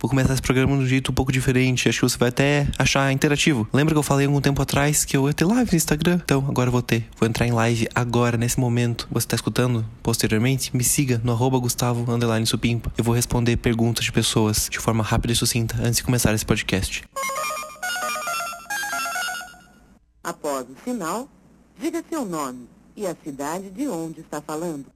Vou começar esse programa de um jeito um pouco diferente. Acho que você vai até achar interativo. Lembra que eu falei algum tempo atrás que eu ia ter live no Instagram? Então, agora eu vou ter. Vou entrar em live agora, nesse momento. Você tá escutando? Posteriormente, me siga no arroba Gustavo Supimpa. Eu vou responder perguntas de pessoas de forma rápida e sucinta antes de começar esse podcast. Após o sinal, diga seu nome e a cidade de onde está falando.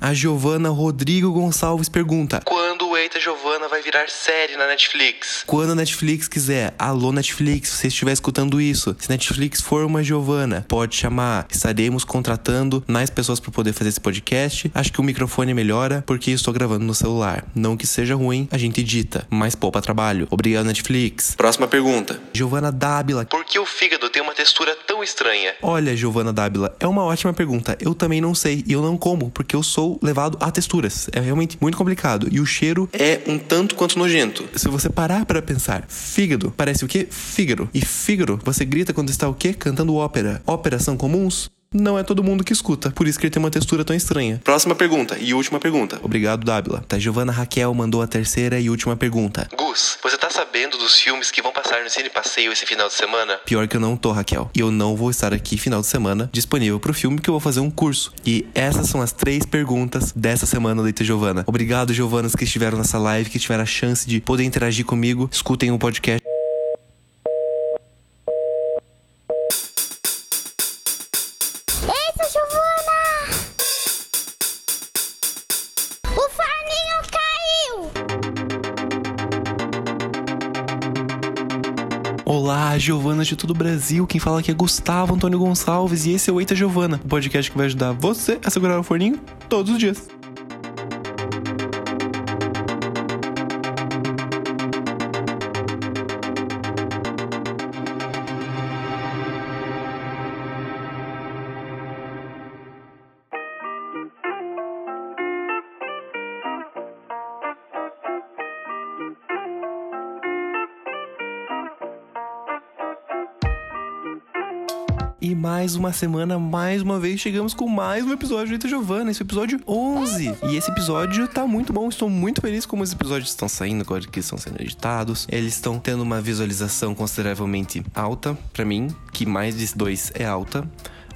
A Giovana Rodrigo Gonçalves pergunta: Quando Eita Giovana vai virar série na Netflix? Quando a Netflix quiser. Alô, Netflix, se você estiver escutando isso. Se Netflix for uma Giovana, pode chamar. Estaremos contratando mais pessoas para poder fazer esse podcast. Acho que o microfone melhora porque estou gravando no celular. Não que seja ruim, a gente edita, mas poupa trabalho. Obrigado, Netflix. Próxima pergunta. Giovana Dábila. Por que o fígado tem uma textura tão estranha? Olha, Giovana Dábila, é uma ótima pergunta. Eu também não sei e eu não como porque eu sou sou levado a texturas. É realmente muito complicado. E o cheiro é um tanto quanto nojento. Se você parar para pensar, fígado parece o quê? Fígado. E fígado, você grita quando está o quê? Cantando ópera. Óperas são comuns? Não é todo mundo que escuta. Por isso que ele tem uma textura tão estranha. Próxima pergunta e última pergunta. Obrigado, Dábila. Tá, Giovana Raquel mandou a terceira e última pergunta. Gus, você tá sabendo dos filmes que vão passar no Cine Passeio esse final de semana? Pior que eu não tô, Raquel. E eu não vou estar aqui final de semana disponível pro filme que eu vou fazer um curso. E essas são as três perguntas dessa semana, Leita Giovana. Obrigado, Giovanas, que estiveram nessa live, que tiveram a chance de poder interagir comigo. Escutem o podcast. Giovana de todo o Brasil. Quem fala aqui é Gustavo Antônio Gonçalves e esse é o Eita Giovana, o podcast que vai ajudar você a segurar o forninho todos os dias. E mais uma semana, mais uma vez, chegamos com mais um episódio do Eita Giovana, esse episódio 11. E esse episódio tá muito bom, estou muito feliz como os episódios estão saindo, agora que estão sendo editados. Eles estão tendo uma visualização consideravelmente alta, para mim, que mais de dois é alta.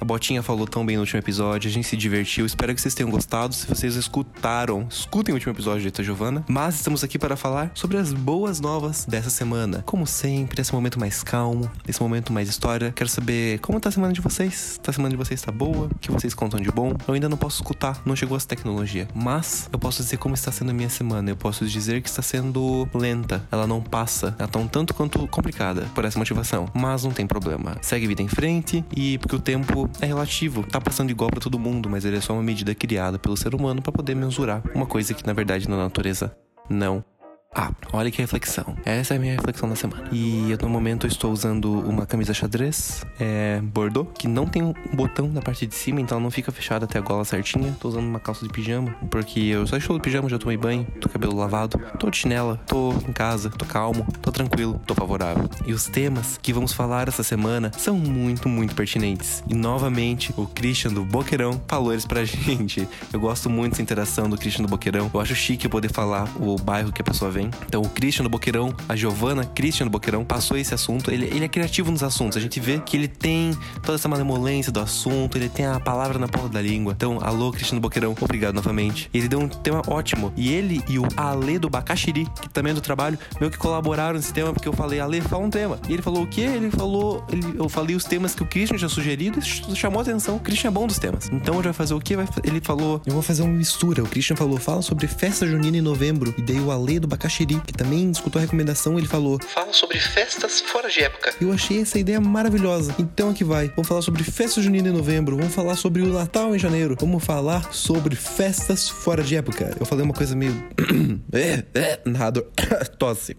A Botinha falou tão bem no último episódio, a gente se divertiu. Espero que vocês tenham gostado. Se vocês escutaram, escutem o último episódio de Eita Giovana. Mas estamos aqui para falar sobre as boas novas dessa semana. Como sempre, esse momento mais calmo, esse momento mais história. Quero saber como tá a semana de vocês. Tá a semana de vocês tá boa? O que vocês contam de bom? Eu ainda não posso escutar, não chegou essa tecnologia. Mas eu posso dizer como está sendo a minha semana. Eu posso dizer que está sendo lenta. Ela não passa. Ela tá um tanto quanto complicada por essa motivação. Mas não tem problema. Segue vida em frente e porque o tempo é relativo, tá passando igual para todo mundo, mas ele é só uma medida criada pelo ser humano para poder mensurar uma coisa que na verdade na natureza não ah, olha que reflexão. Essa é a minha reflexão da semana. E eu, no momento eu estou usando uma camisa xadrez, é, bordô, que não tem um botão na parte de cima, então não fica fechada até a gola certinha. Tô usando uma calça de pijama, porque eu só estou de pijama, já tomei banho, tô cabelo lavado, tô de chinela, tô em casa, tô calmo, tô tranquilo, tô favorável. E os temas que vamos falar essa semana são muito, muito pertinentes. E novamente, o Christian do Boqueirão falou eles pra gente. Eu gosto muito dessa interação do Christian do Boqueirão. Eu acho chique poder falar o bairro que a pessoa vem Então, o Christian do Boqueirão, a Giovana Christian do Boqueirão, passou esse assunto. Ele, ele é criativo nos assuntos. A gente vê que ele tem toda essa malemolência do assunto, ele tem a palavra na ponta da língua. Então, alô, Christian do Boqueirão, obrigado novamente. Ele deu um tema ótimo. E ele e o Ale do Bacaxiri, que também é do trabalho, meio que colaboraram nesse tema, porque eu falei, Ale, fala um tema. E ele falou o quê? Ele falou, ele, eu falei os temas que o Christian já sugerido e chamou atenção. O Christian é bom dos temas. Então, ele vai fazer o quê? Ele falou, eu vou fazer uma mistura. O Christian falou, fala sobre festa junina em novembro. E daí o Ale do Bacaxiri Xiri, que também escutou a recomendação, ele falou: Fala sobre festas fora de época. Eu achei essa ideia maravilhosa. Então aqui vai. Vamos falar sobre festa junina em novembro. Vamos falar sobre o Natal em janeiro. Vamos falar sobre festas fora de época. Eu falei uma coisa meio. é, é, narrador. Tosse.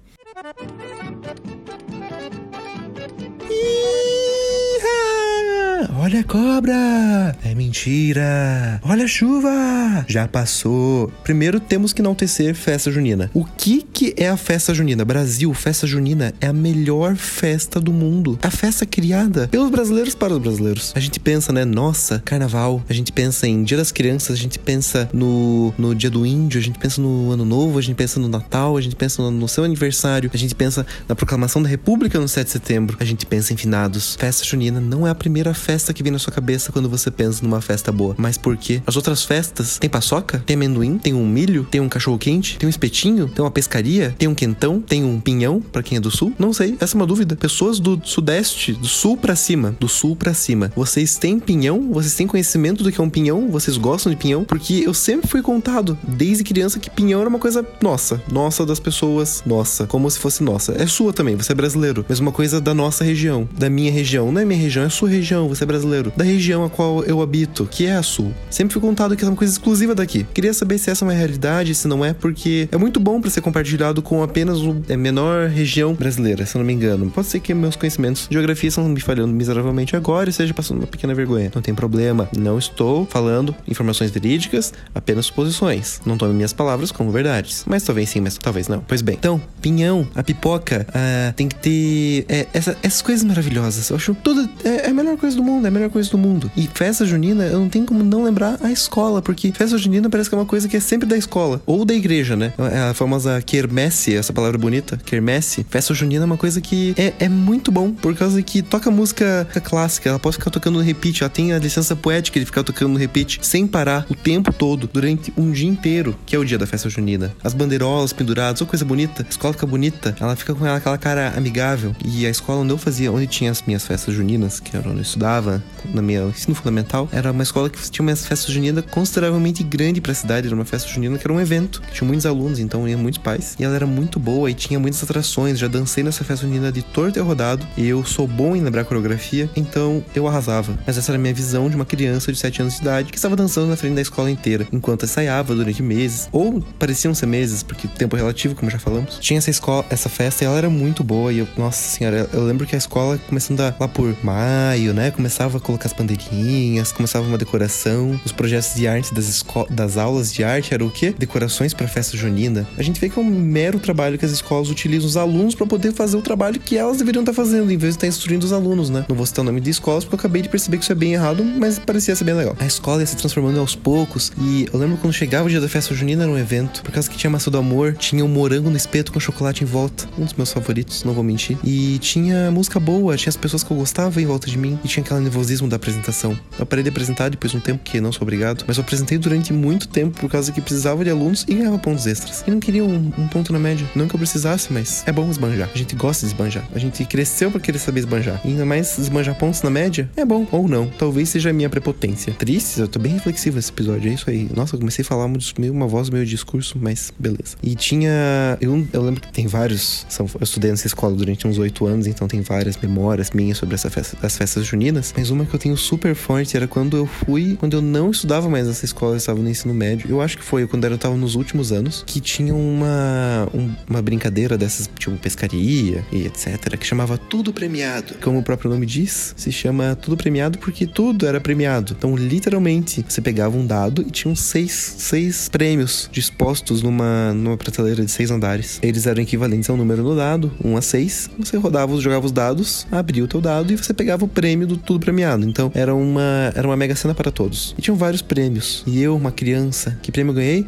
Olha a cobra! É mentira! Olha a chuva! Já passou. Primeiro temos que enaltecer festa junina. O que que é a festa junina? Brasil, festa junina é a melhor festa do mundo. A festa criada pelos brasileiros para os brasileiros. A gente pensa, né? Nossa, carnaval. A gente pensa em Dia das Crianças, a gente pensa no, no Dia do Índio, a gente pensa no Ano Novo, a gente pensa no Natal, a gente pensa no, no seu aniversário, a gente pensa na proclamação da República no 7 de setembro, a gente pensa em finados. Festa junina não é a primeira festa que vem na sua cabeça quando você pensa numa festa boa. Mas por quê? As outras festas tem paçoca, tem amendoim, tem um milho, tem um cachorro quente, tem um espetinho, tem uma pescaria, tem um quentão, tem um pinhão para quem é do sul. Não sei, essa é uma dúvida. Pessoas do sudeste, do sul para cima, do sul para cima. Vocês têm pinhão? Vocês têm conhecimento do que é um pinhão? Vocês gostam de pinhão? Porque eu sempre fui contado desde criança que pinhão era uma coisa nossa, nossa das pessoas, nossa, como se fosse nossa. É sua também, você é brasileiro, mas uma coisa da nossa região, da minha região. Não é minha região, é sua região, você é brasileiro. Da região a qual eu habito, que é a sul. Sempre fui contado que é uma coisa exclusiva daqui. Queria saber se essa é uma realidade, se não é, porque é muito bom para ser compartilhado com apenas a menor região brasileira, se eu não me engano. Pode ser que meus conhecimentos de geografia estão me falhando miseravelmente agora e seja passando uma pequena vergonha. Não tem problema. Não estou falando informações verídicas, apenas suposições. Não tome minhas palavras como verdades. Mas talvez sim, mas talvez não. Pois bem. Então, pinhão, a pipoca, ah, tem que ter é, essa, essas coisas maravilhosas. Eu acho tudo. É, é, a melhor coisa do mundo, é a melhor coisa do mundo. E festa junina, eu não tenho como não lembrar a escola, porque festa junina parece que é uma coisa que é sempre da escola. Ou da igreja, né? É a famosa quermesse, essa palavra bonita. Quermesse. Festa junina é uma coisa que é, é muito bom, por causa que toca música clássica, ela pode ficar tocando no repeat, ela tem a licença poética de ficar tocando no repeat sem parar o tempo todo, durante um dia inteiro, que é o dia da festa junina. As bandeirolas penduradas, ou coisa bonita, a escola fica bonita, ela fica com aquela cara amigável. E a escola onde eu fazia, onde tinha as minhas festas juninas, que era onde eu estudava, na minha ensino fundamental, era uma escola que tinha uma festa junina consideravelmente grande para a cidade, era uma festa junina que era um evento, que tinha muitos alunos, então iam muitos pais, e ela era muito boa e tinha muitas atrações, já dancei nessa festa junina de torto e rodado, e eu sou bom em lembrar coreografia, então eu arrasava. Mas essa era a minha visão de uma criança de 7 anos de idade que estava dançando na frente da escola inteira, enquanto ensaiava durante meses, ou pareciam ser meses, porque tempo relativo, como já falamos. Tinha essa escola, essa festa, e ela era muito boa, e eu, nossa senhora, eu lembro que a escola começando lá por maio, né, começava a colocar as bandeirinhas, começava uma decoração, os projetos de arte das, das aulas de arte eram o quê? Decorações para festa junina. A gente vê que é um mero trabalho que as escolas utilizam os alunos para poder fazer o trabalho que elas deveriam estar fazendo, em vez de estar instruindo os alunos, né? Não vou citar o nome de escolas porque eu acabei de perceber que isso é bem errado, mas parecia ser bem legal. A escola ia se transformando aos poucos e eu lembro quando chegava o dia da festa junina era um evento, por causa que tinha massa do amor, tinha um morango no espeto com chocolate em volta, um dos meus favoritos, não vou mentir. E tinha música boa, tinha as pessoas que eu gostava em volta de mim e tinha aquele nervosismo da apresentação. Eu parei de apresentar depois de um tempo que não sou obrigado, mas eu apresentei durante muito tempo por causa que precisava de alunos e ganhava pontos extras. E não queria um, um ponto na média, não que eu precisasse, mas é bom esbanjar. A gente gosta de esbanjar. A gente cresceu para querer saber esbanjar. E ainda mais esbanjar pontos na média, é bom ou não. Talvez seja a minha prepotência. Triste, eu tô bem reflexivo nesse episódio, é isso aí. Nossa, eu comecei a falar meio uma voz, meio discurso, mas beleza. E tinha. Eu, eu lembro que tem vários. São, eu estudei nessa escola durante uns oito anos, então tem várias memórias minhas sobre essa festa, as festas juninas. Mas uma que eu tenho super forte era quando eu fui, quando eu não estudava mais nessa escola, eu estava no ensino médio. Eu acho que foi quando eu estava nos últimos anos, que tinha uma, um, uma brincadeira dessas, tipo pescaria e etc., que chamava Tudo Premiado. Como o próprio nome diz, se chama Tudo Premiado porque tudo era premiado. Então, literalmente, você pegava um dado e tinham seis, seis prêmios dispostos numa, numa prateleira de seis andares. Eles eram equivalentes ao número no dado, 1 a 6. Você rodava, jogava os dados, abria o teu dado e você pegava o prêmio do tudo premiado. Então, era uma, era uma mega cena para todos. E tinham vários prêmios. E eu, uma criança, que prêmio eu ganhei?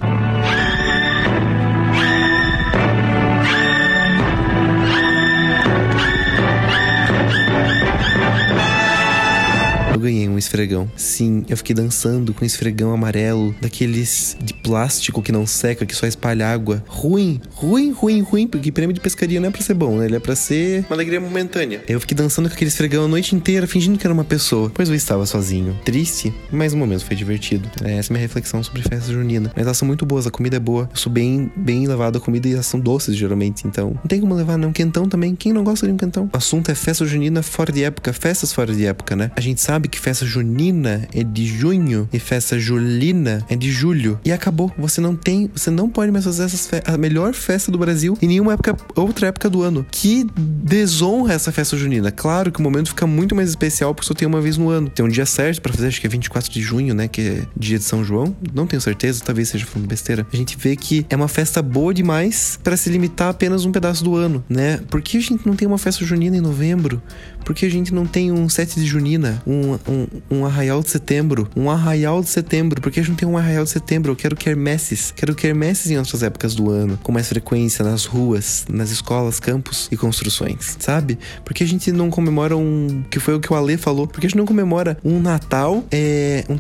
Esfregão. Sim, eu fiquei dançando com esfregão amarelo, daqueles de plástico que não seca, que só espalha água. Ruim, ruim, ruim, ruim, porque prêmio de pescaria não é pra ser bom, né? Ele é pra ser uma alegria momentânea. Eu fiquei dançando com aquele esfregão a noite inteira, fingindo que era uma pessoa. Pois eu estava sozinho. Triste, mas o momento foi divertido. É, essa é minha reflexão sobre festa junina. Mas elas são muito boas, a comida é boa. Eu sou bem, bem levado a comida e elas são doces, geralmente. Então, não tem como levar, não. Quentão também. Quem não gosta de um quentão? O assunto é festa junina fora de época, festas fora de época, né? A gente sabe que festa junina é de junho e festa julina é de julho. E acabou. Você não tem, você não pode mais fazer essas a melhor festa do Brasil em nenhuma época, outra época do ano. Que desonra essa festa junina. Claro que o momento fica muito mais especial porque só tem uma vez no ano. Tem um dia certo para fazer, acho que é 24 de junho, né, que é dia de São João. Não tenho certeza, talvez seja falando besteira. A gente vê que é uma festa boa demais para se limitar a apenas um pedaço do ano, né? Por que a gente não tem uma festa junina em novembro? Por que a gente não tem um 7 de junina, um, um, um arraial de setembro, um arraial de setembro? Por que a gente não tem um arraial de setembro? Eu quero quermesses, quero quermesses em outras épocas do ano, com mais frequência nas ruas, nas escolas, campos e construções, sabe? Por que a gente não comemora um, que foi o que o Ale falou, por que a gente não comemora um Natal, é, um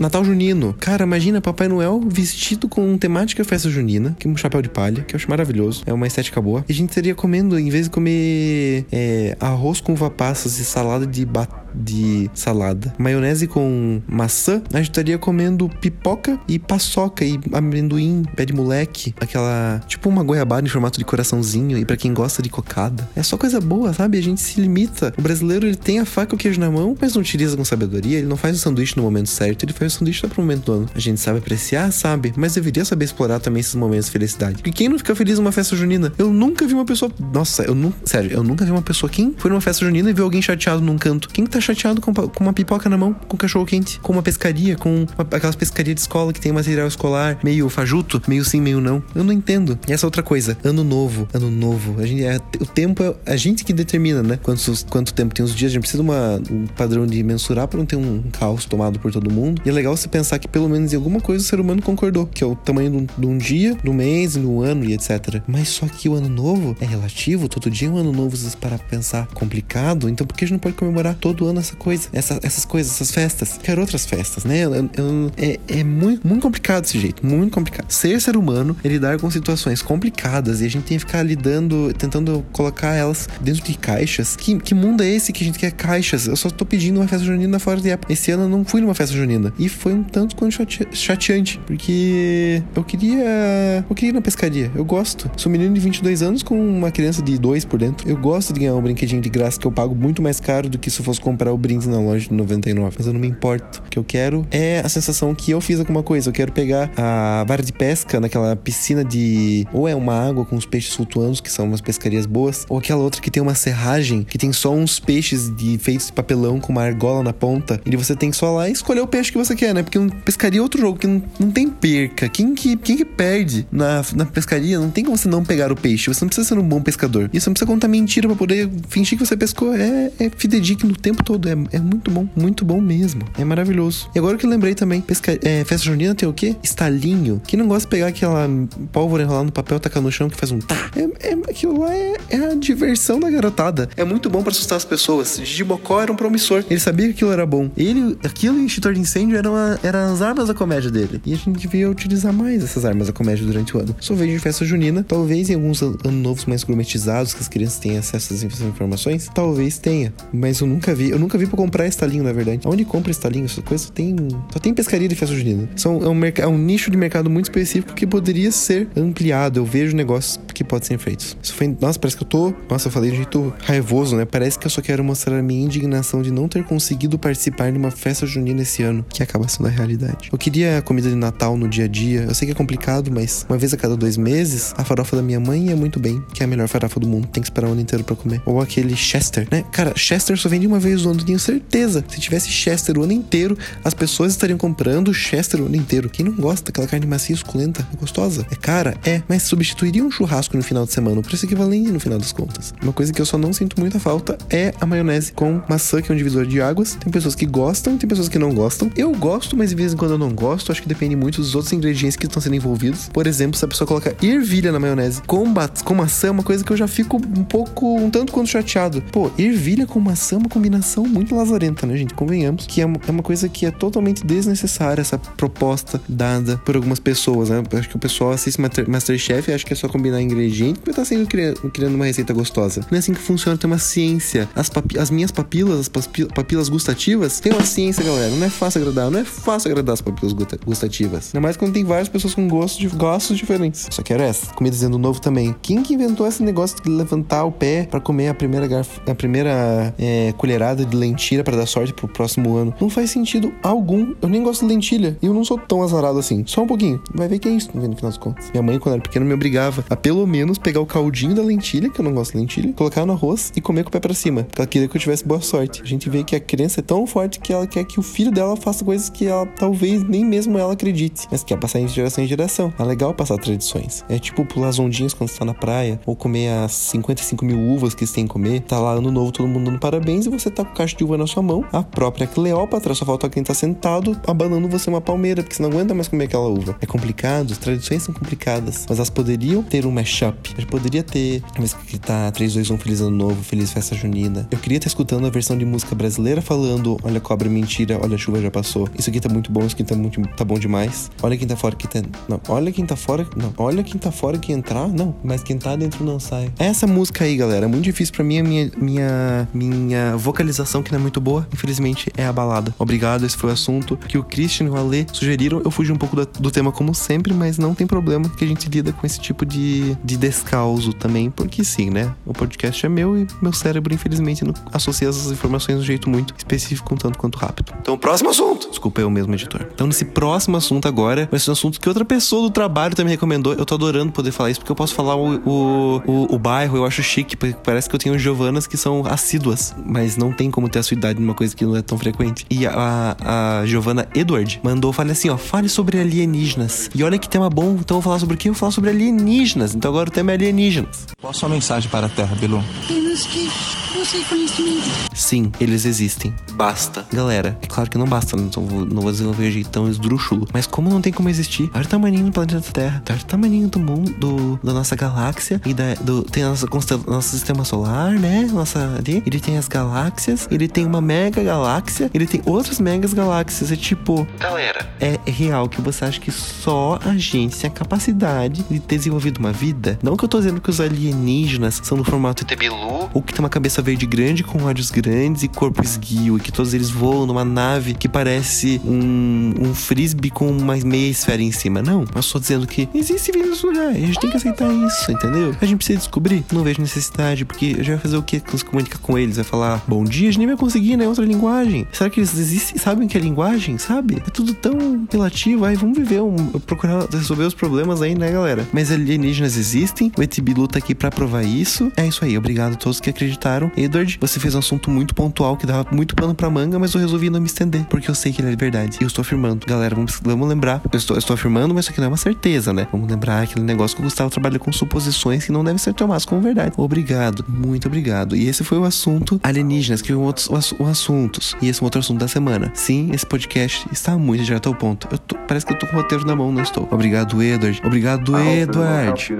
Natal junino? Cara, imagina Papai Noel vestido com temática festa junina, que é um chapéu de palha, que eu acho maravilhoso, é uma estética boa. E a gente estaria comendo, em vez de comer é, arroz com uva passas e salada de batata de salada. Maionese com maçã, a gente estaria comendo pipoca e paçoca e amendoim, pé de moleque, aquela tipo uma goiabada em formato de coraçãozinho e para quem gosta de cocada. É só coisa boa, sabe? A gente se limita. O brasileiro ele tem a faca e o queijo na mão, mas não utiliza com sabedoria, ele não faz o sanduíche no momento certo, ele faz o sanduíche só pro momento do ano. A gente sabe apreciar, sabe, mas deveria saber explorar também esses momentos de felicidade. Porque quem não fica feliz numa festa junina? Eu nunca vi uma pessoa, nossa, eu nunca, sério, eu nunca vi uma pessoa quem foi numa festa junina e viu alguém chateado num canto. Quem tá chateado com, com uma pipoca na mão, com um cachorro quente, com uma pescaria, com uma, aquelas pescarias de escola que tem material escolar meio fajuto, meio sim, meio não. Eu não entendo. E essa outra coisa, ano novo, ano novo. A gente, é, o tempo é a gente que determina, né? Quantos, quanto tempo tem os dias. A gente precisa de uma, um padrão de mensurar para não ter um caos tomado por todo mundo. E é legal você pensar que pelo menos em alguma coisa o ser humano concordou, que é o tamanho de um, de um dia, do mês, do ano e etc. Mas só que o ano novo é relativo, todo dia é um ano novo, para pensar complicado. Então por que a gente não pode comemorar todo ano essa coisa, essa, essas coisas, essas festas. Quero outras festas, né? Eu, eu, é, é muito, muito complicado desse jeito, muito complicado. Ser ser humano é lidar com situações complicadas e a gente tem que ficar lidando, tentando colocar elas dentro de caixas. Que, que mundo é esse que a gente quer caixas? Eu só tô pedindo uma festa junina fora de época. Esse ano eu não fui numa festa junina. E foi um tanto quanto chateante, porque eu queria. Eu queria ir na pescaria. Eu gosto. Sou menino de 22 anos com uma criança de 2 por dentro. Eu gosto de ganhar um brinquedinho de graça que eu pago muito mais caro do que se eu fosse comprar o brinde na loja de 99. Mas eu não me importo. O que eu quero é a sensação que eu fiz alguma coisa. Eu quero pegar a vara de pesca naquela piscina de. Ou é uma água com os peixes flutuando, que são umas pescarias boas, ou aquela outra que tem uma serragem, que tem só uns peixes de feitos de papelão com uma argola na ponta. E você tem que só lá escolher o peixe que você quer, né? Porque pescaria é outro jogo que não, não tem perca. Quem que, quem que perde na, na pescaria? Não tem como você não pegar o peixe. Você não precisa ser um bom pescador. E você não precisa contar mentira para poder fingir que você pescou. É, é fidedigno o tempo todo. É, é muito bom, muito bom mesmo. É maravilhoso. E agora que eu lembrei também, pesca... é, festa junina tem o quê? Estalinho. Quem não gosta de pegar aquela pólvora enrolar no papel, tacar no chão que faz um tá. É, é, aquilo lá é, é, a diversão da garotada. É muito bom para assustar as pessoas. Gibocó era um promissor. Ele sabia que aquilo era bom. Ele, aquilo em extintor de incêndio eram, a, eram as armas da comédia dele. E a gente devia utilizar mais essas armas da comédia durante o ano. Só vejo festa junina, talvez em alguns anos novos mais gourmetizados, que as crianças tenham acesso essas informações, talvez tenha. Mas eu nunca vi. Eu nunca vi pra comprar estalinho, na verdade. Onde compra estalinho, essas coisas, tem. Só tem pescaria de festa junina. São, é, um é um nicho de mercado muito específico que poderia ser ampliado. Eu vejo negócios que podem ser feitos. Isso foi. Nossa, parece que eu tô. Nossa, eu falei de jeito raivoso, né? Parece que eu só quero mostrar a minha indignação de não ter conseguido participar de uma festa junina esse ano, que acaba sendo a realidade. Eu queria comida de Natal no dia a dia. Eu sei que é complicado, mas uma vez a cada dois meses, a farofa da minha mãe é muito bem, que é a melhor farofa do mundo. Tem que esperar o ano inteiro para comer. Ou aquele Chester, né? Cara, Chester só vende uma vez no ano, tenho certeza. Se tivesse Chester o ano inteiro, as pessoas estariam comprando Chester o ano inteiro. Quem não gosta daquela carne macia suculenta? Gostosa? É cara? É, mas substituiria um churrasco no final de semana, o preço equivalente no final das contas. Uma coisa que eu só não sinto muita falta é a maionese com maçã, que é um divisor de águas. Tem pessoas que gostam, tem pessoas que não gostam. Eu gosto, mas de vez em quando eu não gosto. Acho que depende muito dos outros ingredientes que estão sendo envolvidos. Por exemplo, se a pessoa coloca ervilha na maionese com, com maçã, é uma coisa que eu já fico um pouco, um tanto quanto chateado. Pô, ervilha com maçã é uma combinação muito lazarenta, né, gente? Convenhamos que é uma, é uma coisa que é totalmente desnecessária, essa proposta dada por algumas pessoas, né? Acho que o pessoal assiste Masterchef e acha que é só combinar ingredientes porque tá sendo criando, criando uma receita gostosa. Não é assim que funciona, tem uma ciência. As, papi as minhas papilas, as papilas gustativas, tem uma ciência, galera. Não é fácil agradar, não é fácil agradar as papilas gustativas. Ainda mais quando tem várias pessoas com gostos, de, gostos diferentes. Só quero essa. Comida dizendo novo também. Quem que inventou esse negócio de levantar o pé para comer a primeira, garf a primeira é, colherada de lentilha para dar sorte pro próximo próximo ano. Não faz sentido algum. Eu nem gosto de lentilha. E eu não sou tão azarado assim. Só um pouquinho. Vai ver que é isso, no final das contas. Minha mãe, quando era pequena, me obrigava a pelo menos pegar o caldinho da lentilha, que eu não gosto de lentilha, colocar no arroz e comer com o pé pra cima. Porque ela queria que eu tivesse boa sorte. A gente vê que a criança é tão forte que ela quer que o filho dela faça coisas que ela talvez nem mesmo ela acredite, mas quer passar de geração em geração. É legal passar tradições. É tipo pular as ondinhas quando você tá na praia, ou comer as 55 mil uvas que você tem que comer. Tá lá ano novo, todo mundo dando parabéns e você tá com caixa de uva na sua mão. A própria Cleópatra, só falta quem tá sentado abanando você uma palmeira, porque você não aguenta mais comer aquela uva. É complicado, as tradições são complicadas, mas elas poderiam ter um mashup. Gente poderia ter, vez que tá 3, 2, 1, Feliz Ano Novo, Feliz Festa Junina. Eu queria estar escutando a versão de música brasileira falando: Olha, cobra, mentira, olha, a chuva já passou. Isso aqui tá muito bom, isso aqui tá, muito, tá bom demais. Olha quem tá fora que tá. Não, olha quem tá fora. Não, olha quem tá fora que entrar. Não, mas quem tá dentro não sai. Essa música aí, galera, é muito difícil para mim. A minha, minha, minha vocalização, que não é muito boa, infelizmente, é a balada. Obrigado, esse foi o assunto que o Christian e o Ale sugeriram. Eu fugi um pouco do, do tema, como sempre, mas não tem problema que a gente lida com esse tipo de, de descauso também, porque sim, né? O podcast é meu e meu cérebro, infelizmente, não associa essas informações de um jeito muito específico, um tanto quanto rápido. Então, próximo assunto! Desculpa, eu mesmo, editor. Então, nesse próximo assunto agora, vai ser um assunto que outra pessoa do trabalho também recomendou. Eu tô adorando poder falar isso, porque eu posso falar o, o, o, o bairro, eu acho chique, porque parece que eu tenho Giovanas que são assíduas, mas não tem como ter a sua idade numa coisa que não é tão frequente. E a, a Giovana Edward mandou, fale assim, ó, fale sobre alienígenas. E olha que tema bom, então eu vou falar sobre o quê? Eu vou falar sobre alienígenas. Então agora o tema é alienígenas. Qual a sua mensagem para a Terra, Bilu? Temos que buscar conhecimento. Sim, eles existem. Basta. Galera, é claro que não basta, não vou, não vou desenvolver jeito tão esdrúxulo. Mas como não tem como existir? Olha o tamanho do planeta Terra. Olha o tamanho do mundo, do, da nossa galáxia. E da, do, tem a nossa constel, nosso sistema solar, né? Nossa ali. Ele tem as galáxias. Ele tem uma mega galáxia. Ele tem outras megas galáxias. É tipo. Galera. É real que você acha que só a gente tem a capacidade de ter desenvolvido uma vida? Não que eu tô dizendo que os alienígenas são no formato ET Bilu, ou que tem uma cabeça verde grande com olhos grandes e corpo esguio, e que todos eles voam numa nave que parece um, um frisbee com uma meia esfera em cima. Não, eu só dizendo que existe vida nesse lugar, e a gente tem que aceitar isso, entendeu? A gente precisa descobrir. Não vejo necessidade, porque a gente vai fazer o que? Se comunicar com eles, vai falar bom dia, a gente nem vai conseguir, né? Outra linguagem. Será que eles existem? Sabem que é linguagem? Sabe? É tudo tão relativo. Aí vamos viver, um, procurar resolver os problemas aí, né, galera? Mas alienígenas existem, o Etibilu tá aqui pra provar isso. É isso aí, obrigado a todos que acreditaram. Edward, você fez um assunto muito pontual que dava muito pano pra manga, mas eu resolvi não me estender, porque eu sei que ele é verdade. E eu estou afirmando. Galera, vamos, vamos lembrar. Eu estou, eu estou afirmando, mas isso aqui não é uma certeza, né? Vamos lembrar aquele negócio que o Gustavo trabalha com suposições que não devem ser tomadas como verdade. Obrigado, muito obrigado. E esse foi o assunto alienígenas, que outros os assuntos. E esse é um outro assunto da semana. Sim, esse podcast está muito direto ao ponto. Eu tô, parece que eu tô com o roteiro na mão, não estou. Obrigado, Edward. Obrigado, Edward.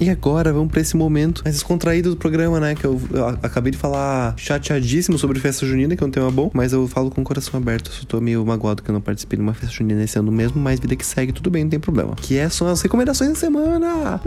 E agora vamos pra esse momento mais descontraído do programa, né? Que eu, eu acabei de falar chateadíssimo sobre festa junina, que é um tema bom, mas eu falo com o coração aberto. Eu tô meio magoado que eu não participei de uma festa junina esse ano mesmo, mas vida que segue, tudo bem, não tem problema. Que é, são as recomendações da semana!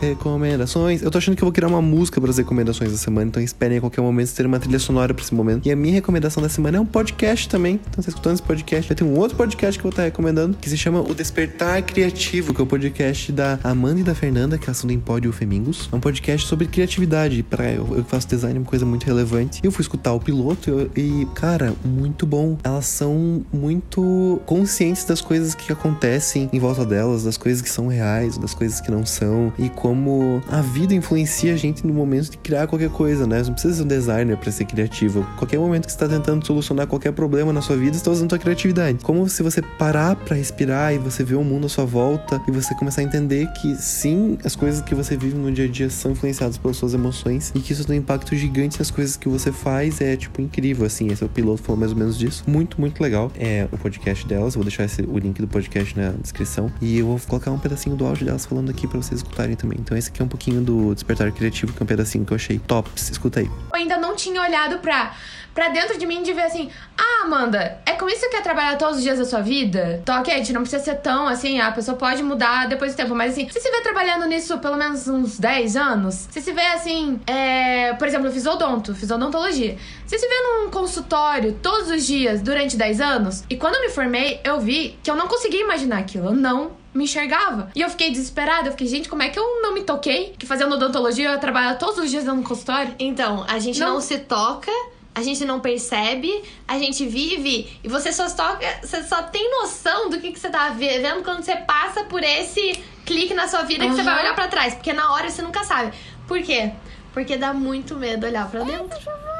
Recomendações. Eu tô achando que eu vou criar uma música para as recomendações da semana, então esperem a qualquer momento ter uma trilha sonora pra esse momento. E a minha recomendação da semana é um podcast também. Então, tá escutando esse podcast? Vai ter um outro podcast que eu vou estar recomendando, que se chama O Despertar Criativo, que é o podcast da Amanda e da Fernanda, que elas são do Empódio Femingos. É um podcast sobre criatividade. Pra eu, eu faço design, é uma coisa muito relevante. Eu fui escutar o piloto e, cara, muito bom. Elas são muito conscientes das coisas que acontecem em volta delas, das coisas que são reais, das coisas que não são. E como a vida influencia a gente no momento de criar qualquer coisa, né? Você não precisa ser um designer para ser criativo. Qualquer momento que você está tentando solucionar qualquer problema na sua vida, você está usando sua criatividade. Como se você parar para respirar e você ver o mundo à sua volta e você começar a entender que sim, as coisas que você vive no dia a dia são influenciadas pelas suas emoções e que isso tem um impacto gigante nas coisas que você faz. É tipo incrível, assim. Esse é o piloto falou mais ou menos disso. Muito, muito legal. É o podcast delas. Vou deixar esse, o link do podcast na descrição. E eu vou colocar um pedacinho do áudio delas falando aqui para vocês escutarem também. Então esse aqui é um pouquinho do Despertar Criativo, que é um pedacinho que eu achei tops. Escuta aí. Eu ainda não tinha olhado pra pra dentro de mim de ver assim: ah, Amanda, é com isso que você quer trabalhar todos os dias da sua vida? Então, ok, a gente não precisa ser tão assim, a pessoa pode mudar depois do tempo, mas assim, você se vê trabalhando nisso pelo menos uns 10 anos? Você se vê assim, é, por exemplo, eu fiz odonto, fiz odontologia. Você se vê num consultório todos os dias durante 10 anos? E quando eu me formei, eu vi que eu não conseguia imaginar aquilo. Eu não me enxergava. E eu fiquei desesperada. Eu fiquei, gente, como é que eu não me toquei? Que fazendo odontologia eu ia trabalhar todos os dias no consultório. Então, a gente Não. não, se toca, a gente não percebe, a gente vive e você só toca, você só tem noção do que, que você tá vivendo quando você passa por esse clique na sua vida que você vai olhar pra trás, porque na hora você nunca sabe. Por quê? Porque dá muito medo olhar pra dentro.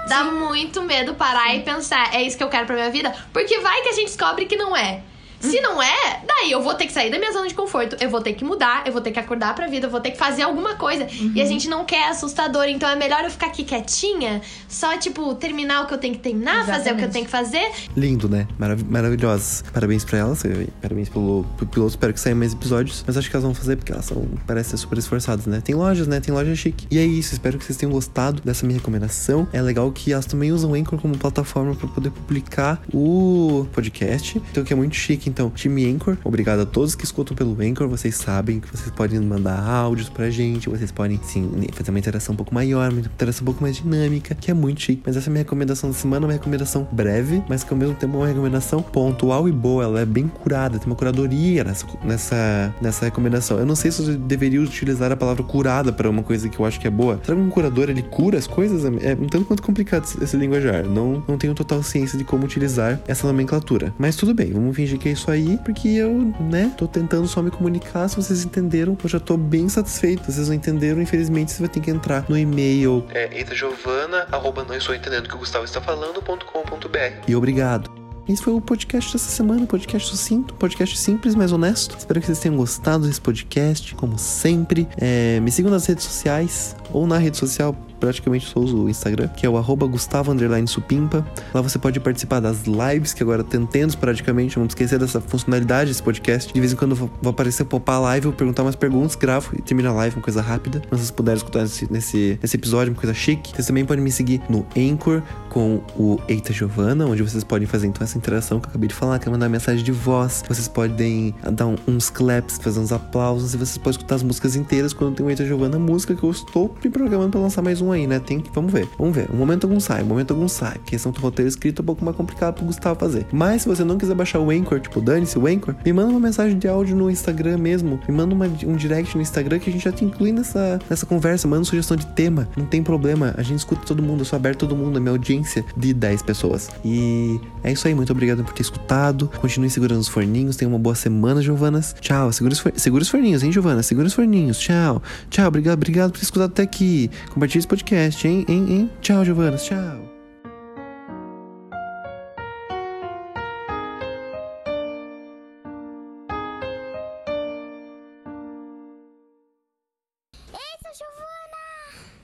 Dá muito medo parar e pensar, é isso que eu quero pra minha vida? Porque vai que a gente descobre que não é. Se não é, daí eu vou ter que sair da minha zona de conforto, eu vou ter que mudar, eu vou ter que acordar pra vida, eu vou ter que fazer alguma coisa. E a gente não quer assustador, então é melhor eu ficar aqui quietinha, só, tipo, terminar o que eu tenho que terminar, fazer o que eu Exatamente. tenho que fazer. Lindo, né? Marav maravilhosas. Parabéns pra elas, e parabéns pelo, pelo piloto. Espero que saiam mais episódios. Mas acho que elas vão fazer porque elas são, parecem ser super esforçadas, né? Tem lojas, né? Tem loja chique. E é isso. Espero que vocês tenham gostado dessa minha recomendação. É legal que elas também usam o Anchor como plataforma pra poder publicar o podcast. Então, que é muito chique. Então, time Anchor, obrigado a todos que escutam pelo Anchor. Vocês sabem que vocês podem mandar áudios pra gente. Vocês podem, sim, fazer uma interação um pouco maior, uma interação um pouco mais dinâmica, que é muito chique. Mas essa é minha recomendação da semana, uma recomendação breve, mas que ao mesmo tempo é uma recomendação pontual e boa. Ela é bem curada, tem uma curadoria nessa, nessa, nessa recomendação. Eu não sei se eu deveria utilizar a palavra curada pra uma coisa que eu acho que é boa. Será que um curador ele cura as coisas? É um tanto quanto complicado esse, esse linguajar. Não, não tenho total ciência de como utilizar essa nomenclatura. Mas tudo bem, vamos fingir que é isso aí, porque eu, né, tô tentando só me comunicar. Se vocês entenderam, eu já tô bem satisfeito. Se vocês não entenderam, infelizmente você vai ter que entrar no e-mail. É eitagiovana, arroba não estou entendendo o que o Gustavo está falando.com.br. E obrigado. Esse foi o podcast dessa semana, podcast sucinto, podcast simples, mas honesto. Espero que vocês tenham gostado desse podcast, como sempre. É, me sigam nas redes sociais, ou na rede social, praticamente só uso o Instagram, que é o arroba Gustavo underline Supimpa. Lá você pode participar das lives, que agora tem tendo praticamente. Vamos esquecer dessa funcionalidade desse podcast. De vez em quando vai aparecer popar a live, eu perguntar umas perguntas, gravo e termino a live, uma coisa rápida. Mas vocês puderem escutar nesse, nesse, nesse episódio, uma coisa chique. Vocês também podem me seguir no Anchor com o Eita Giovana, onde vocês podem fazer então essa interação que eu acabei de falar, que é mandar mensagem de voz. Vocês podem dar um- uns claps, fazer uns aplausos, e vocês podem escutar as músicas inteiras quando tem o Eita Giovana, música que eu estou me programando pra lançar mais um aí, né? Tem que, vamos ver, vamos ver. Um momento algum sai, um momento algum sai. Questão do roteiro escrito é um pouco mais complicado pro Gustavo fazer. Mas se você não quiser baixar o Anchor, tipo, dane-se o Anchor, me manda uma mensagem de áudio no Instagram mesmo. Me manda uma- um direct no Instagram que a gente já te inclui nessa, nessa conversa. Manda sugestão de tema. Não tem problema. A gente escuta todo mundo. Eu sou aberto todo mundo. A minha audiência de 10 pessoas. E é isso aí. Muito obrigado por ter escutado. Continue segurando os forninhos. Tenha uma boa semana, Giovanas. Tchau. Segura os, for- segura os forninhos, hein, Giovana? Segura os forninhos. Tchau. Tchau. Obrigado, obrigado por ter escutado até aqui. Compartilhe esse podcast, hein? hein, hein? Tchau, Giovanas. Tchau.